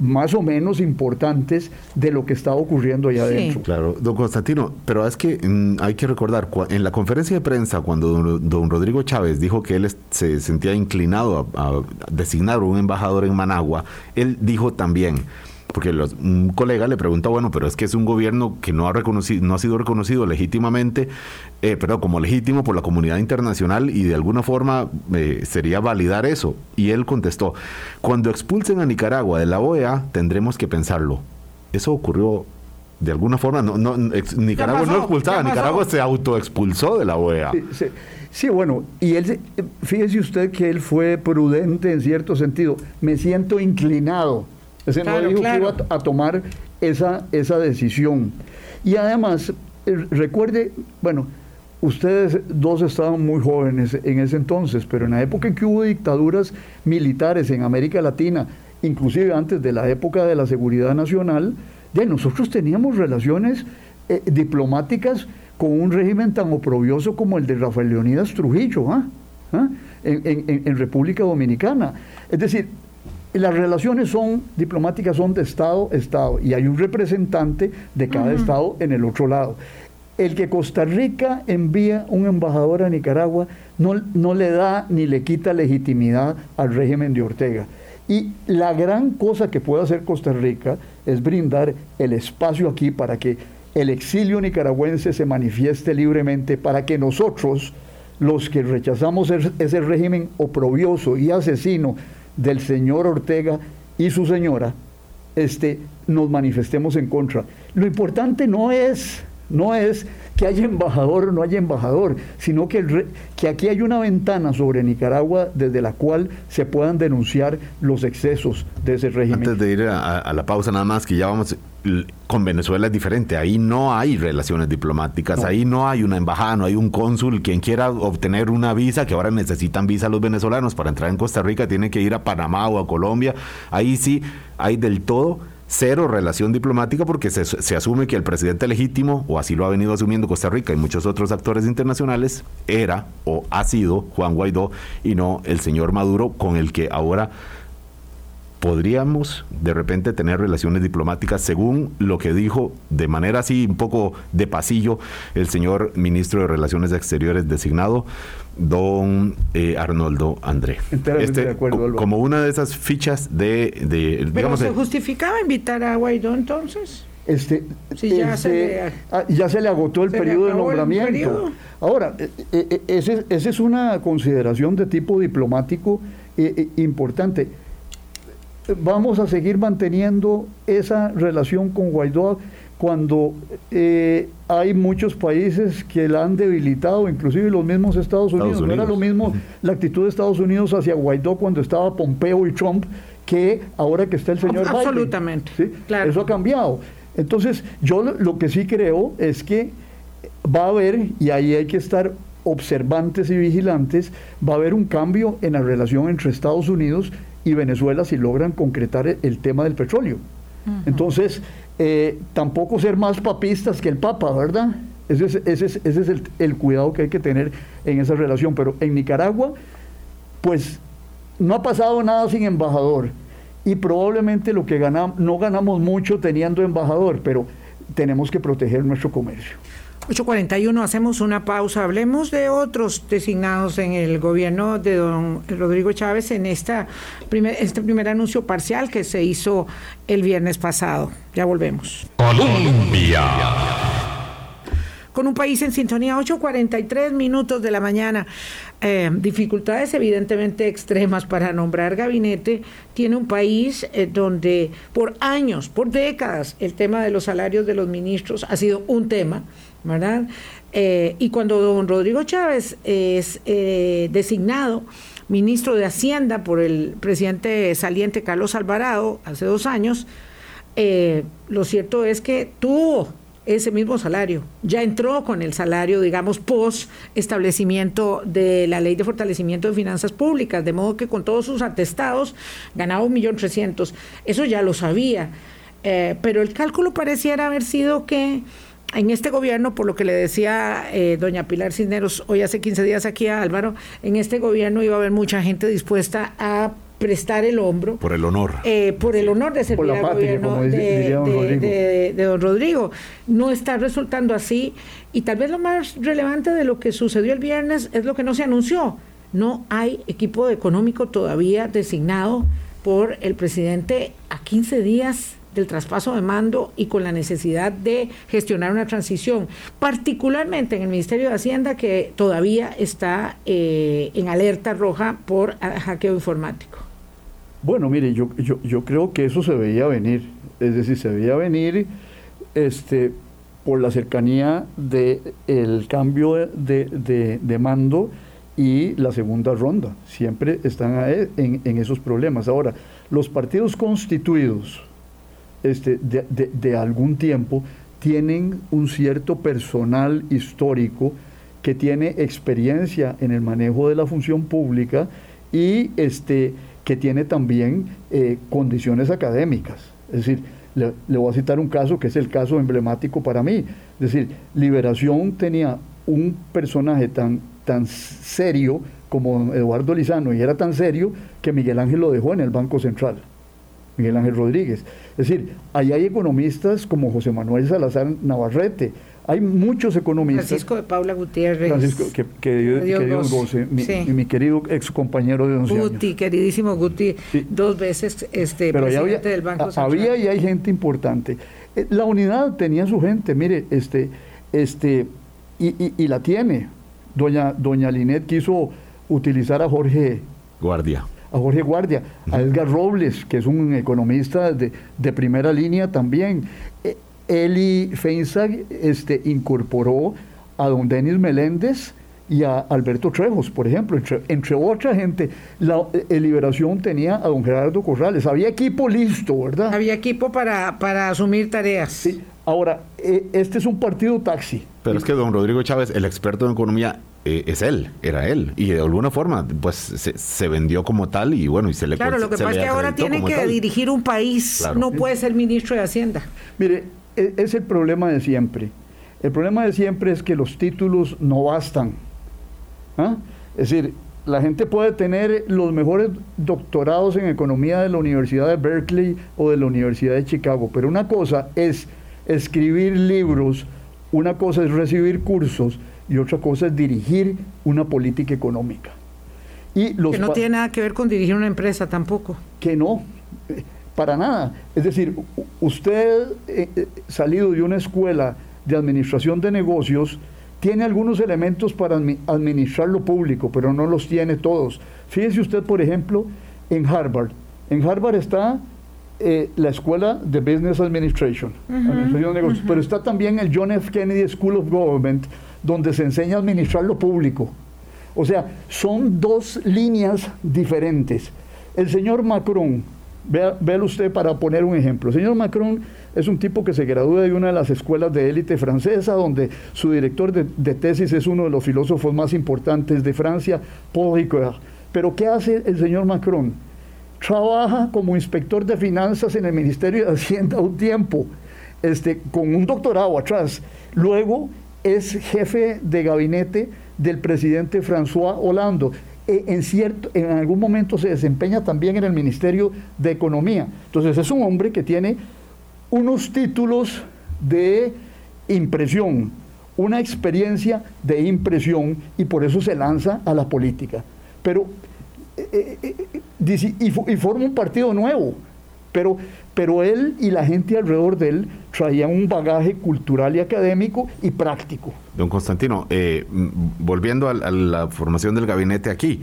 más o menos importantes de lo que estaba ocurriendo allá sí. adentro. Claro, don Constantino, pero es que mm, hay que recordar, en la conferencia de prensa, cuando don, don Rodrigo Chávez dijo que él se sentía inclinado a, a designar un embajador en Managua, él dijo también, porque los, un colega le pregunta, bueno, pero es que es un gobierno que no ha reconocido, no ha sido reconocido legítimamente, eh, pero como legítimo por la comunidad internacional y de alguna forma eh, sería validar eso. Y él contestó, cuando expulsen a Nicaragua de la OEA, tendremos que pensarlo. Eso ocurrió de alguna forma, no, no ex, Nicaragua pasó? no expulsaba, Nicaragua se autoexpulsó de la OEA. Sí, sí. Sí, bueno, y él, fíjese usted que él fue prudente en cierto sentido. Me siento inclinado ese claro, no dijo claro. que iba a, a, tomar esa, esa decisión. Y además, eh, recuerde, bueno, ustedes dos estaban muy jóvenes en ese entonces, pero en la época en que hubo dictaduras militares en América Latina, inclusive antes de la época de la seguridad nacional, ya nosotros teníamos relaciones eh, diplomáticas con un régimen tan oprobioso como el de Rafael Leonidas Trujillo. En, en, en República Dominicana. Es decir, las relaciones son diplomáticas son de Estado a Estado y hay un representante de cada uh -huh. Estado en el otro lado. El que Costa Rica envía un embajador a Nicaragua no, no le da ni le quita legitimidad al régimen de Ortega. Y la gran cosa que puede hacer Costa Rica es brindar el espacio aquí para que el exilio nicaragüense se manifieste libremente, para que nosotros, los que rechazamos ese régimen oprobioso y asesino, del señor Ortega y su señora, este, nos manifestemos en contra. Lo importante no es, no es que haya embajador o no haya embajador, sino que, el, que aquí hay una ventana sobre Nicaragua desde la cual se puedan denunciar los excesos de ese régimen. Antes de ir a, a la pausa nada más, que ya vamos con Venezuela es diferente, ahí no hay relaciones diplomáticas, no. ahí no hay una embajada, no hay un cónsul, quien quiera obtener una visa, que ahora necesitan visa los venezolanos para entrar en Costa Rica, tiene que ir a Panamá o a Colombia, ahí sí hay del todo cero relación diplomática porque se, se, asume que el presidente legítimo, o así lo ha venido asumiendo Costa Rica y muchos otros actores internacionales, era o ha sido Juan Guaidó y no el señor Maduro con el que ahora podríamos de repente tener relaciones diplomáticas según lo que dijo de manera así un poco de pasillo el señor ministro de Relaciones Exteriores designado, don eh, Arnoldo André. Este, de acuerdo, como una de esas fichas de... de ¿Pero digamos, se justificaba invitar a Guaidó entonces? Este, sí, ya, este, se le, ah, ya, se le, agotó el periodo de nombramiento. Periodo. Ahora, eh, eh, esa ese es una consideración de tipo diplomático eh, importante vamos a seguir manteniendo esa relación con Guaidó cuando eh, hay muchos países que la han debilitado, inclusive los mismos Estados Unidos. Estados Unidos. No era lo mismo la actitud de Estados Unidos hacia Guaidó cuando estaba Pompeo y Trump que ahora que está el señor Absolutamente. Biden. ¿sí? Claro. Eso ha cambiado. Entonces, yo lo que sí creo es que va a haber, y ahí hay que estar observantes y vigilantes, va a haber un cambio en la relación entre Estados Unidos y Venezuela si logran concretar el tema del petróleo. Uh -huh. Entonces, eh, tampoco ser más papistas que el Papa, ¿verdad? Ese es, ese es, ese es el, el, cuidado que hay que tener en esa relación. Pero en Nicaragua, pues no ha pasado nada sin embajador. Y probablemente lo que ganamos, no ganamos mucho teniendo embajador, pero tenemos que proteger nuestro comercio. 8.41, hacemos una pausa. Hablemos de otros designados en el gobierno de don Rodrigo Chávez en esta primer, este primer anuncio parcial que se hizo el viernes pasado. Ya volvemos. Colombia. Con un país en sintonía, 8.43 minutos de la mañana. Eh, dificultades evidentemente extremas para nombrar gabinete. Tiene un país eh, donde por años, por décadas, el tema de los salarios de los ministros ha sido un tema. ¿Verdad? Eh, y cuando don Rodrigo Chávez es eh, designado ministro de Hacienda por el presidente saliente Carlos Alvarado hace dos años, eh, lo cierto es que tuvo ese mismo salario. Ya entró con el salario, digamos, post establecimiento de la ley de fortalecimiento de finanzas públicas, de modo que con todos sus atestados ganaba un millón trescientos. Eso ya lo sabía. Pero el cálculo pareciera haber sido que en este gobierno, por lo que le decía eh, doña Pilar Cisneros hoy hace 15 días aquí a Álvaro, en este gobierno iba a haber mucha gente dispuesta a prestar el hombro. Por el honor. Eh, por el honor de servir al gobierno de, don Rodrigo. No está resultando así. Y tal vez lo más relevante de lo que sucedió el viernes es lo que no se anunció. No hay equipo económico todavía designado por el presidente a 15 días del traspaso de mando y con la necesidad de gestionar una transición, particularmente en el Ministerio de Hacienda que todavía está eh, en alerta roja por hackeo informático. Bueno, mire, yo, yo, yo, creo que eso se veía venir, es decir, se veía venir este, por la cercanía del el cambio de, de, mando y la segunda ronda. Siempre están en, en, esos problemas. Ahora, los partidos constituidos este, de, de algún tiempo tienen un cierto personal histórico que tiene experiencia en el manejo de la función pública y este, que tiene también eh, condiciones académicas. Es decir, le, voy a citar un caso que es el caso emblemático para mí. Es decir, Liberación tenía un personaje tan, tan serio como Eduardo Lizano y era tan serio que Miguel Ángel lo dejó en el Banco Central. Miguel Ángel Rodríguez. Es decir, ahí hay economistas como José Manuel Salazar Navarrete, hay muchos economistas. Francisco de Paula Gutiérrez. Francisco, que, Dios, goce, mi, querido ex compañero de 11 Guti, queridísimo Guti, dos veces este, presidente del Banco Central. Había y hay gente importante. Eh, la unidad tenía su gente, mire, este, este, y, la tiene. Doña, doña Linet quiso utilizar a Jorge Guardia a Jorge Guardia, a Edgar Robles, que es un economista de, de primera línea también. Eh, Eli Feinsack este, incorporó a don Denis Meléndez y a Alberto Trejos, por ejemplo, entre, otra gente. La eh, Liberación tenía a don Gerardo Corrales. Había equipo listo, ¿verdad? Había equipo para, para asumir tareas. Sí. Ahora, eh, este es un partido taxi. Pero es que don Rodrigo Chávez, el experto en economía, eh, es él, era él. Y de alguna forma, pues se, vendió como tal y bueno, y se le Claro, lo que pasa es que ahora tiene que dirigir un país, no puede ser ministro de Hacienda. Mire, e, es el problema de siempre. El problema de siempre es que los títulos no bastan. ¿ah? Es decir, la gente puede tener los mejores doctorados en economía de la Universidad de Berkeley o de la Universidad de Chicago, pero una cosa es escribir libros, una cosa es recibir cursos y otra cosa es dirigir una política económica. Y que no tiene nada que ver con dirigir una empresa tampoco. Que no para nada. Es decir, usted eh, eh, salido de una escuela de administración de negocios, tiene algunos elementos para administrar lo público, pero no los tiene todos. Fíjese usted, por ejemplo, en Harvard. En Harvard está eh, la escuela de Business Administration, administración de negocios, pero está también el John F. Kennedy School of Government, donde se enseña a administrar lo público. O sea, son dos líneas diferentes. El señor Macron, Véalo usted para poner un ejemplo. El señor Macron es un tipo que se gradúa de una de las escuelas de élite francesa, donde su director de, tesis es uno de los filósofos más importantes de Francia, Paul Ricoeur. Pero ¿qué hace el señor Macron? Trabaja como inspector de finanzas en el Ministerio de Hacienda un tiempo, este, con un doctorado atrás. Luego es jefe de gabinete del presidente François Hollande e, en, cierto, en algún momento se desempeña también en el Ministerio de Economía. Entonces es un hombre que tiene unos títulos de impresión, una experiencia de impresión y por eso se lanza a la política. Pero, eh, eh, eh, y, y forma un partido nuevo, pero pero él y la gente alrededor de él traían un bagaje cultural y académico y práctico. Don Constantino, eh, volviendo a, la formación del gabinete aquí,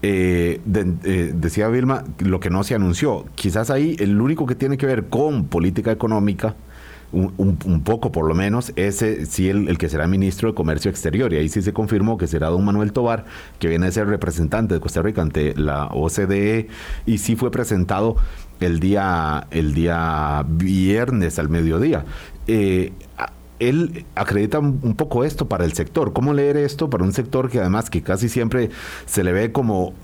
eh, eh, decía Vilma lo que no se anunció. Quizás ahí el único que tiene que ver con política económica un, poco por lo menos, ese sí el, el, que será ministro de Comercio Exterior. Y ahí sí se confirmó que será don Manuel Tobar, que viene a ser representante de Costa Rica ante la OCDE, y sí fue presentado el día, el día viernes al mediodía. Eh, él acredita un poco esto para el sector. ¿Cómo leer esto para un sector que además que casi siempre se le ve como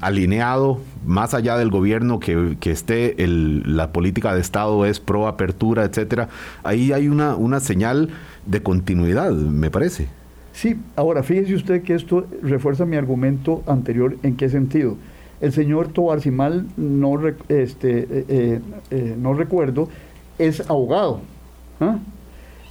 alineado más allá del gobierno que, esté la política de Estado es pro apertura, etcétera? Ahí hay una, una señal de continuidad, me parece. Sí, ahora fíjese usted que esto refuerza mi argumento anterior. ¿En qué sentido? El señor Tobar, si mal no, este, eh, eh, eh, no recuerdo, es abogado. ¿ah?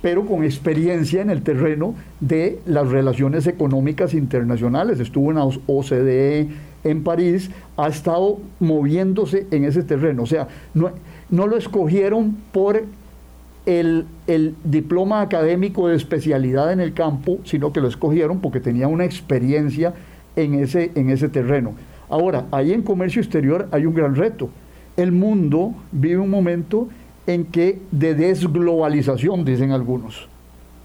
pero con experiencia en el terreno de las relaciones económicas internacionales. Estuvo en la OCDE en París, ha estado moviéndose en ese terreno. O sea, no, lo escogieron por el, el, diploma académico de especialidad en el campo, sino que lo escogieron porque tenía una experiencia en ese, en ese terreno. Ahora, ahí en comercio exterior hay un gran reto. El mundo vive un momento en que de desglobalización, dicen algunos,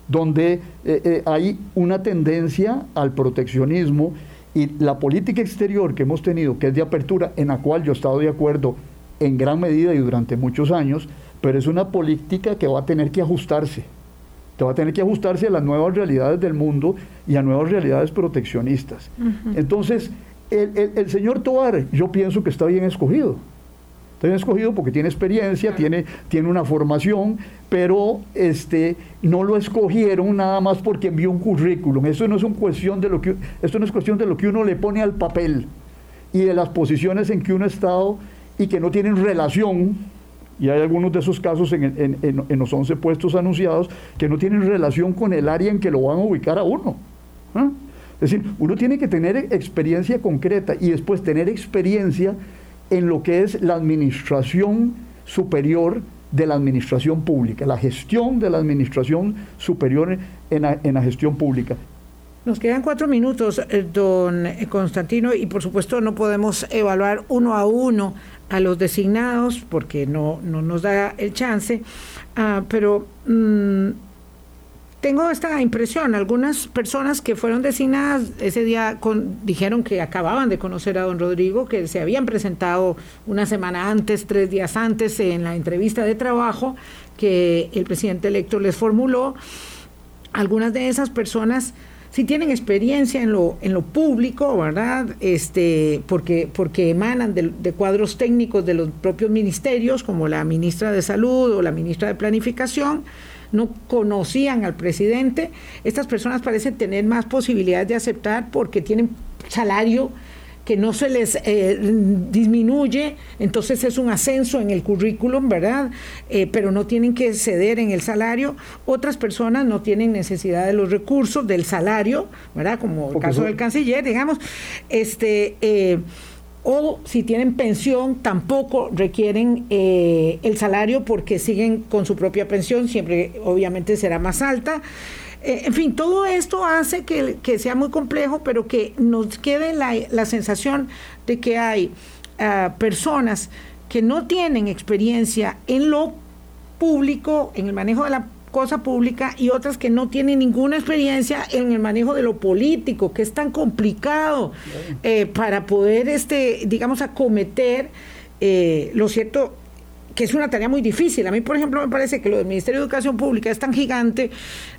donde eh, eh, hay una tendencia al proteccionismo y la política exterior que hemos tenido, que es de apertura, en la cual yo he estado de acuerdo en gran medida y durante muchos años, pero es una política que va a tener que ajustarse, que va a tener que ajustarse a las nuevas realidades del mundo y a nuevas realidades proteccionistas. Entonces, el, el señor Tovar, yo pienso que está bien escogido Está escogido porque tiene experiencia, tiene, tiene una formación, pero este, no lo escogieron nada más porque envió un currículum. Eso no es, cuestión de lo que, esto no es cuestión de lo que uno le pone al papel y de las posiciones en que uno ha estado y que no tienen relación, y hay algunos de esos casos en, en, los 11 puestos anunciados, que no tienen relación con el área en que lo van a ubicar a uno. ¿ah? Es decir, uno tiene que tener experiencia concreta y después tener experiencia en lo que es la administración superior de la administración pública, la gestión de la administración superior en la, gestión pública. Nos quedan cuatro minutos, eh, don Constantino, y por supuesto no podemos evaluar uno a uno a los designados porque no, no nos da el chance, ah, pero mm, tengo esta impresión, algunas personas que fueron designadas ese día dijeron que acababan de conocer a don Rodrigo, que se habían presentado una semana antes, tres días antes, en la entrevista de trabajo que el presidente electo les formuló. Algunas de esas personas sí tienen experiencia en lo, en lo público, ¿verdad? Este, porque, porque emanan de, de, cuadros técnicos de los propios ministerios, como la ministra de Salud o la ministra de Planificación, no conocían al presidente. Estas personas parecen tener más posibilidades de aceptar porque tienen salario que no se les eh, disminuye, entonces es un ascenso en el currículum, ¿verdad? Eh, pero no tienen que ceder en el salario. Otras personas no tienen necesidad de los recursos, del salario, ¿verdad? Como el caso del canciller, digamos. Este, eh, o si tienen pensión tampoco requieren eh, el salario porque siguen con su propia pensión, siempre obviamente será más alta. Eh, en fin, todo esto hace que, sea muy complejo, pero que nos quede la, sensación de que hay ah, personas que no tienen experiencia en lo público, en el manejo de la cosa pública y otras que no tienen ninguna experiencia en el manejo de lo político, que es tan complicado eh, para poder, este, digamos, acometer eh, lo cierto que es una tarea muy difícil. A mí, por ejemplo, me parece que lo del Ministerio de Educación Pública es tan gigante,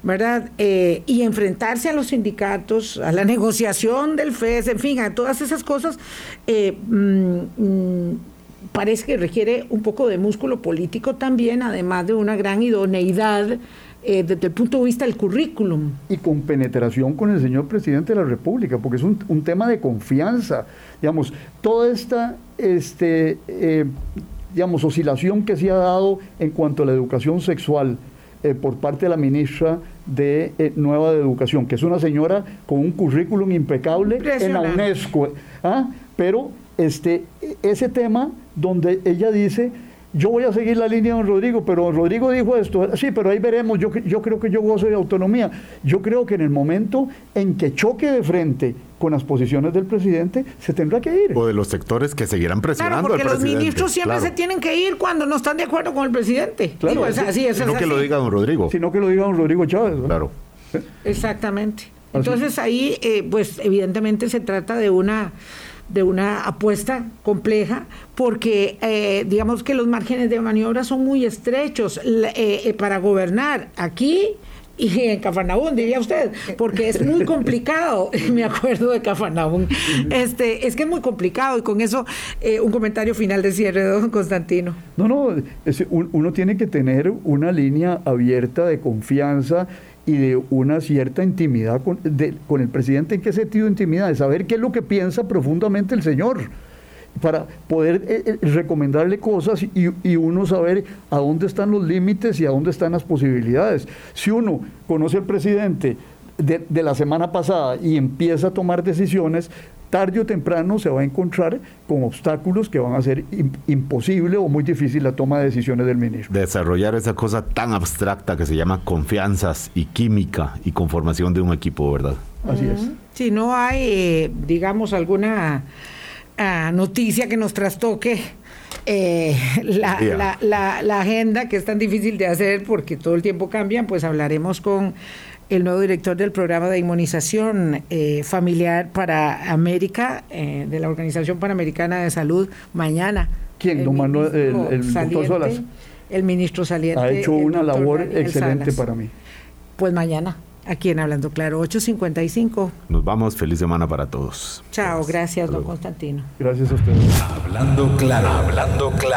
¿verdad? Eh, y enfrentarse a los sindicatos, a la negociación del FES, en fin, a todas esas cosas, mm, mm, parece que requiere un poco de músculo político también, además de una gran idoneidad eh, desde el punto de vista del currículum. Y con penetración con el señor presidente de la República, porque es un, tema de confianza. Digamos, toda esta este, eh, digamos, oscilación que se ha dado en cuanto a la educación sexual eh, por parte de la ministra de Nueva de Educación, que es una señora con un currículum impecable en la UNESCO, ¿ah? pero este, ese tema donde ella dice, yo voy a seguir la línea de don Rodrigo, pero don Rodrigo dijo esto, sí, pero ahí veremos, yo, yo creo que yo gozo de autonomía. Yo creo que en el momento en que choque de frente con las posiciones del presidente, se tendrá que ir. O de los sectores que seguirán presionando Claro, porque al los presidente. ministros siempre Claro. se tienen que ir cuando no están de acuerdo con el presidente. Claro, Digo, es sí. así, eso No es que lo diga don Rodrigo. Sino que lo diga don Rodrigo Chávez. ¿verdad? Claro. Exactamente. Entonces ahí, eh, pues evidentemente se trata de una de una apuesta compleja porque eh, digamos que los márgenes de maniobra son muy estrechos eh, eh, para gobernar aquí y en Cafarnaún, diría usted, porque es muy complicado, me acuerdo de Cafarnaún, este, es que es muy complicado y con eso eh, un comentario final de cierre don Constantino. No, no, es- un- uno tiene que tener una línea abierta de confianza y de una cierta intimidad con, con el presidente. ¿En qué sentido intimidad? De saber qué es lo que piensa profundamente el señor para poder eh, eh, recomendarle cosas y, y uno saber a dónde están los límites y a dónde están las posibilidades. Si uno conoce al presidente de, de la semana pasada y empieza a tomar decisiones, tarde o temprano se va a encontrar con obstáculos que van a hacer im- imposible o muy difícil la toma de decisiones del ministro. Desarrollar esa cosa tan abstracta que se llama confianzas y química y conformación de un equipo, ¿verdad? Así es. Si no hay, eh, digamos, alguna ah, noticia que nos trastoque eh, la, Ya. la- la- la agenda, que es tan difícil de hacer porque todo el tiempo cambian, pues hablaremos con el nuevo director del programa de inmunización eh, familiar para América, eh, de la Organización Panamericana de Salud, mañana. ¿Quién? El Don Manuel- el- ministro el doctor Solas. El ministro saliente. Ha hecho una labor Daniel excelente Salas. para mí. Pues mañana, aquí en Hablando Claro, 8.55. Nos vamos. Feliz semana para todos. Chao, gracias, don. Constantino. Gracias a ustedes. Hablando claro, hablando claro.